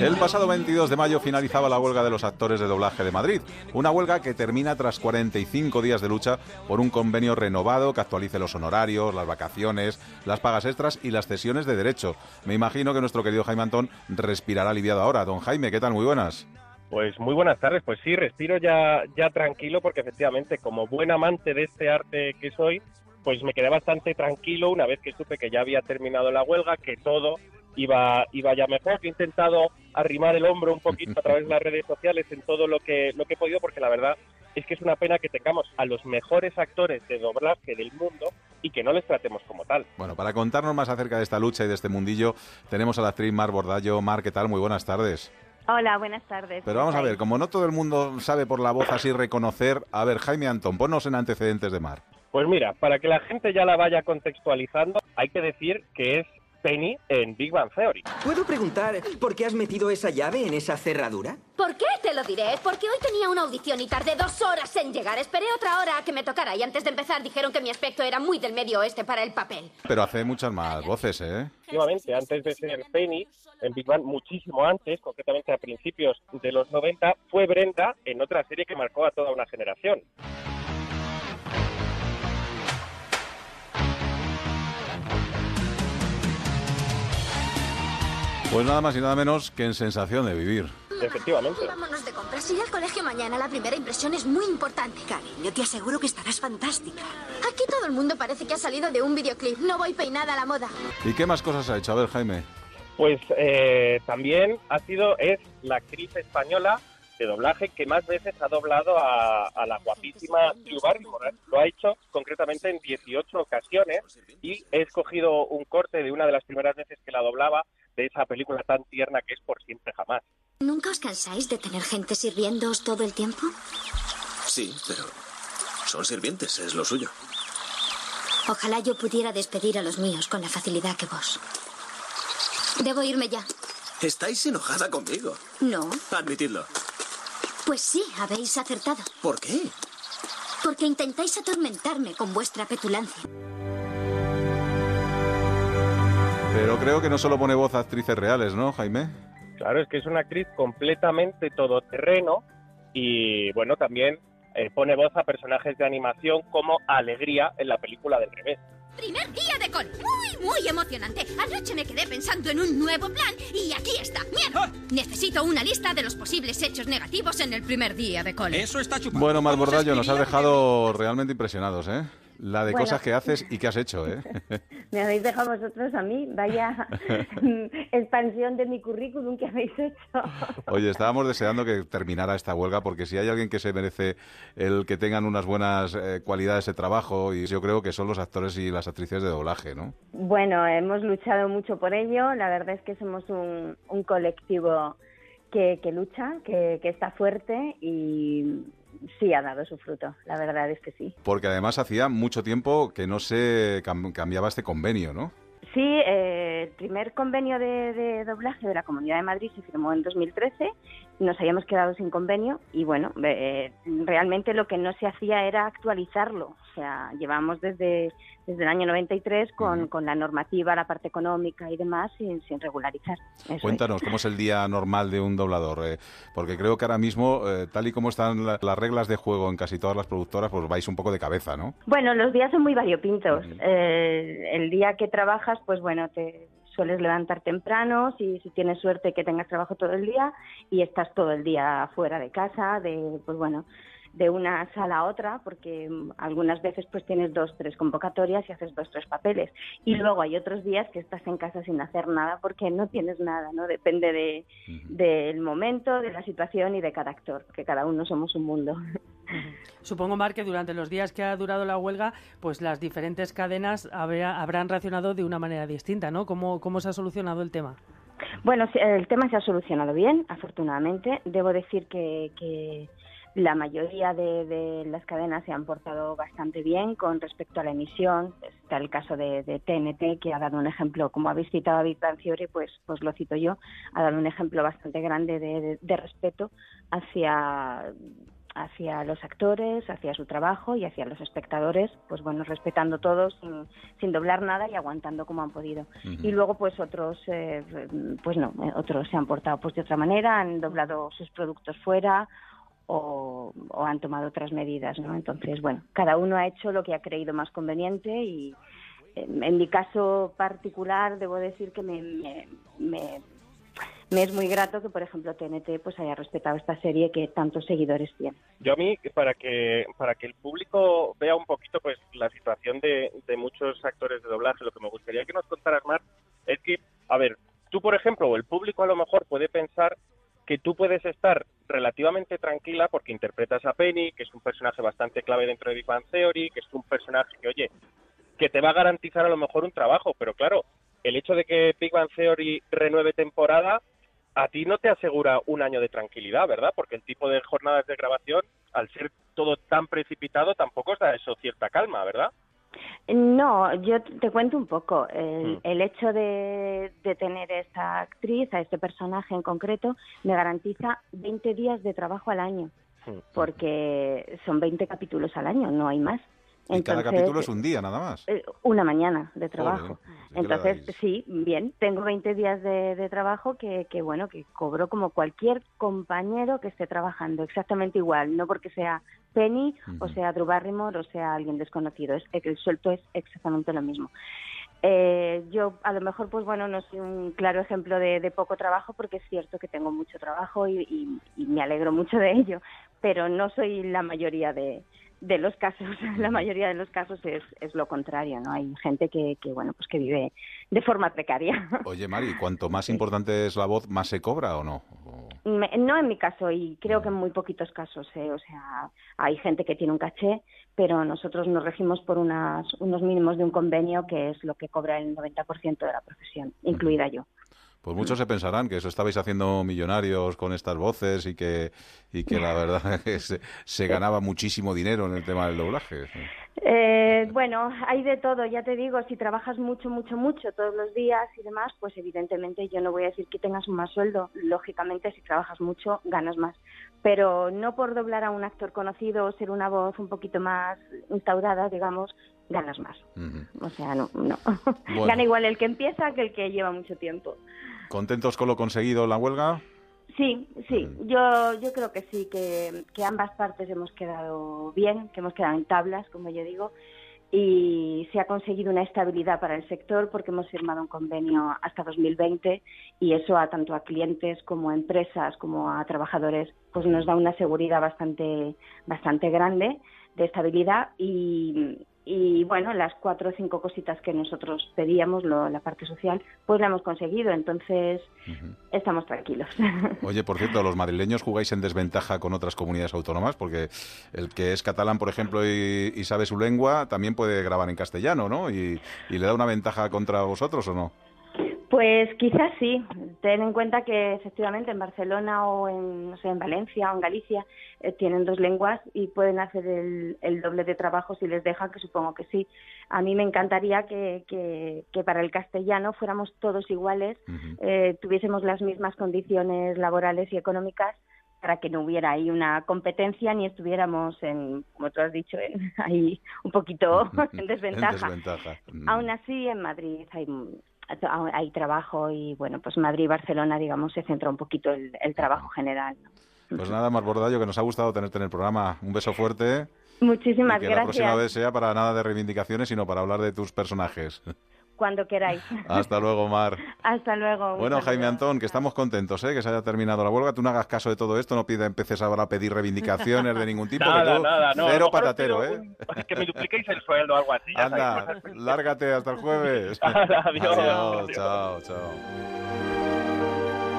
El pasado 22 de mayo finalizaba la huelga de los actores de doblaje de Madrid, una huelga que termina tras 45 días de lucha por un convenio renovado que actualice los honorarios, las vacaciones, las pagas extras y las cesiones de derecho. Me imagino que nuestro querido Jaime Antón respirará aliviado ahora. Don Jaime, ¿qué tal? Muy buenas. Pues muy buenas tardes. Pues sí, respiro ya, ya tranquilo porque efectivamente, como buen amante de este arte que soy, pues me quedé bastante tranquilo una vez que supe que ya había terminado la huelga, que todo iba, iba ya mejor. He intentado arrimar el hombro un poquito a través de las redes sociales en todo lo que, lo que he podido, porque la verdad es que es una pena que tengamos a los mejores actores de doblaje del mundo y que no les tratemos como tal. Bueno, para contarnos más acerca de esta lucha y de este mundillo, tenemos a la actriz Mar Bordallo. Mar, ¿qué tal? Muy buenas tardes. Hola, buenas tardes. Pero vamos a ver, como no todo el mundo sabe por la voz así reconocer, a ver, Jaime Antón, ponnos en antecedentes de Mar. Pues mira, para que la gente ya la vaya contextualizando, hay que decir que es Penny en Big Bang Theory. ¿Puedo preguntar por qué has metido esa llave en esa cerradura? ¿Por qué? Te lo diré. Porque hoy tenía una audición y tardé dos horas en llegar. Esperé otra hora a que me tocara y antes de empezar dijeron que mi aspecto era muy del medio oeste para el papel. Pero hace muchas más voces, ¿eh? Efectivamente, antes de ser Penny, en Big Bang, muchísimo antes, concretamente a principios de los 90, fue Brenda en otra serie que marcó a toda una generación. Pues nada más y nada menos que en sensación de vivir. Efectivamente. Vámonos de compras. Ir al colegio mañana. La primera impresión es muy importante. Cariño, te aseguro que estarás fantástica. Aquí todo el mundo parece que ha salido de un videoclip. No voy peinada a la moda. ¿Y qué más cosas ha hecho? A ver, Jaime. Pues eh, también ha sido, es la actriz española de doblaje que más veces ha doblado a, a la guapísima Drew Barrymore. Lo ha hecho concretamente en 18 ocasiones y he escogido un corte de una de las primeras veces que la doblaba de esa película tan tierna que es Por siempre jamás. ¿Nunca os cansáis de tener gente sirviéndoos todo el tiempo? Sí, pero son sirvientes, es lo suyo. Ojalá yo pudiera despedir a los míos con la facilidad que vos. Debo irme ya. Estáis enojada conmigo. No. Admitidlo. Pues sí, habéis acertado. ¿Por qué? Porque intentáis atormentarme con vuestra petulancia. Pero creo que no solo pone voz a actrices reales, ¿no, Jaime? Claro, es que es una actriz completamente todoterreno y bueno, también eh, pone voz a personajes de animación como Alegría en la película del revés. Primer día de col. Muy, muy emocionante. Anoche me quedé pensando en un nuevo plan y aquí está. ¡Mierda! Necesito una lista de los posibles hechos negativos en el primer día de cole. Eso está chupado. Bueno, Mar ¿Cómo se Bordallo, nos has dejado realmente impresionados, ¿eh? La de Bueno. cosas que haces y que has hecho, ¿eh? Me habéis dejado vosotros a mí. Vaya expansión de mi currículum que habéis hecho. Oye, estábamos deseando que terminara esta huelga porque si hay alguien que se merece el que tengan unas buenas eh, cualidades de trabajo, y yo creo que son los actores y las actrices de doblaje, ¿no? Bueno, hemos luchado mucho por ello. La verdad es que somos un, un colectivo que, que lucha, que, que está fuerte y sí ha dado su fruto. La verdad es que sí. Porque además hacía mucho tiempo que no se cam- cambiaba este convenio, ¿no? Sí, eh, primer convenio de, de doblaje de la Comunidad de Madrid se firmó en 2013. Nos habíamos quedado sin convenio y bueno, eh, realmente lo que no se hacía era actualizarlo. O sea, llevamos desde, desde el año 93 con, con la normativa, la parte económica y demás sin, sin regularizar. Eso es. Cuéntanos, ¿cómo es el día normal de un doblador? Eh, porque creo que ahora mismo, eh, tal y como están la- las reglas de juego en casi todas las productoras, pues vais un poco de cabeza, ¿no? Bueno, los días son muy variopintos. Eh, el día que trabajas, pues bueno, te sueles levantar temprano, si, si tienes suerte que tengas trabajo todo el día y estás todo el día fuera de casa, de pues bueno, de una sala a otra, porque mm, algunas veces pues tienes dos, tres convocatorias y haces dos, tres papeles. Y luego hay otros días que estás en casa sin hacer nada porque no tienes nada, ¿no? Depende de, del momento, de la situación y de cada actor, que cada uno somos un mundo. Supongo, Mar, que durante los días que ha durado la huelga, pues las diferentes cadenas habrá- habrán reaccionado de una manera distinta, ¿no? ¿Cómo, se ha solucionado el tema? Bueno, el tema se ha solucionado bien, afortunadamente. Debo decir que, la mayoría de, las cadenas se han portado bastante bien con respecto a la emisión. Está el caso de, TNT, que ha dado un ejemplo, como habéis citado a Big Bang pues, pues lo cito yo, ha dado un ejemplo bastante grande de, de- de respeto hacia hacia los actores, hacia su trabajo y hacia los espectadores, pues bueno, respetando todos sin, sin doblar nada y aguantando como han podido. Y luego pues otros, eh, pues no, eh, otros se han portado pues de otra manera, han doblado sus productos fuera o, o han tomado otras medidas, ¿no? Entonces, bueno, cada uno ha hecho lo que ha creído más conveniente y eh, en mi caso particular debo decir que me, me, me me es muy grato que, por ejemplo, TNT pues haya respetado esta serie que tantos seguidores tiene. Yo a mí, para que para que el público vea un poquito pues la situación de, de muchos actores de doblaje, lo que me gustaría que nos contaras más es que, a ver, tú, por ejemplo, o el público a lo mejor puede pensar que tú puedes estar relativamente tranquila porque interpretas a Penny, que es un personaje bastante clave dentro de Big Bang Theory, que es un personaje que, oye, que te va a garantizar a lo mejor un trabajo, pero claro, el hecho de que Big Bang Theory renueve temporada a ti no te asegura un año de tranquilidad, ¿verdad? Porque el tipo de jornadas de grabación, al ser todo tan precipitado, tampoco os da eso cierta calma, ¿verdad? No, yo te cuento un poco. El, Mm. el hecho de, de tener esta actriz, a este personaje en concreto, me garantiza 20 días de trabajo al año, Mm. porque son 20 capítulos al año, no hay más. Y cada Entonces, capítulo es un día, nada más. eh, Una mañana de trabajo. Que Entonces, sí, bien, tengo 20 días de, de trabajo que, que, bueno, que cobro como cualquier compañero que esté trabajando, exactamente igual, no porque sea Penny o sea Drew Barrymore o sea alguien desconocido, es el sueldo es exactamente lo mismo. Eh, yo a lo mejor, pues bueno, no soy un claro ejemplo de, de poco trabajo porque es cierto que tengo mucho trabajo y, y- y me alegro mucho de ello, pero no soy la mayoría de, de los casos. La mayoría de los casos es, es lo contrario, ¿no? Hay gente que, que, bueno, pues que vive de forma precaria. Oye, Mari, cuanto más importante es la voz, ¿más se cobra o no? Me- No en mi caso y creo que en muy poquitos casos, ¿eh? o sea, hay gente que tiene un caché, pero nosotros nos regimos por unas, unos mínimos de un convenio que es lo que cobra el 90% de la profesión, incluida yo. Pues muchos se pensarán que eso estabais haciendo millonarios con estas voces y que, y que la verdad es que se, se ganaba muchísimo dinero en el tema del doblaje. Eh, bueno, hay de todo, ya te digo, si trabajas mucho, mucho, mucho todos los días y demás, pues evidentemente yo no voy a decir que tengas más sueldo. Lógicamente, si trabajas mucho, ganas más. Pero no por doblar a un actor conocido o ser una voz un poquito más instaurada, digamos, ganas más. O sea, no, no. Bueno. Gana igual el que empieza que el que lleva mucho tiempo. ¿Contentos con lo conseguido en la huelga? Sí, sí, yo, yo creo que sí, que, que ambas partes hemos quedado bien, que hemos quedado en tablas, como yo digo, y se ha conseguido una estabilidad para el sector porque hemos firmado un convenio hasta 2020 y eso a tanto a clientes como a empresas como a trabajadores pues nos da una seguridad bastante bastante grande de estabilidad y, y bueno las cuatro o cinco cositas que nosotros pedíamos lo- la parte social pues la hemos conseguido entonces estamos tranquilos Oye, por cierto, los madrileños jugáis en desventaja con otras comunidades autónomas porque el que es catalán, por ejemplo, y, y sabe su lengua, también puede grabar en castellano, ¿no? Y, y le da una ventaja contra vosotros o no? Pues quizás sí. Ten en cuenta que efectivamente en Barcelona o en, no sé, en Valencia o en Galicia eh, tienen dos lenguas y pueden hacer el, el doble de trabajo si les dejan, que supongo que sí. A mí me encantaría que, que, que para el castellano fuéramos todos iguales, eh, tuviésemos las mismas condiciones laborales y económicas para que no hubiera ahí una competencia ni estuviéramos en, como tú has dicho, en, ahí un poquito en desventaja. En desventaja. Mm. Aún así, en Madrid hay, hay trabajo y, bueno, pues Madrid y Barcelona, digamos, se centra un poquito el, el trabajo general. ¿no? Pues nada más, Bordallo, que nos ha gustado tenerte en el programa. Un beso fuerte. Muchísimas y que la próxima vez gracias. sea para nada de reivindicaciones, sino para hablar de tus personajes. Cuando queráis. Hasta luego, Mar. Hasta luego. Bueno, saludo. Jaime Antón, que estamos contentos, ¿eh? que se haya terminado la huelga. Tú no hagas caso de todo esto, no pida, empeces ahora a pedir reivindicaciones de ningún tipo. que Nada, tú, nada, no. Cero patatero, ¿eh? un- que me dupliquéis el sueldo o algo así. Anda, lárgate hasta el jueves. Hala, adiós. Adiós, chao, chao.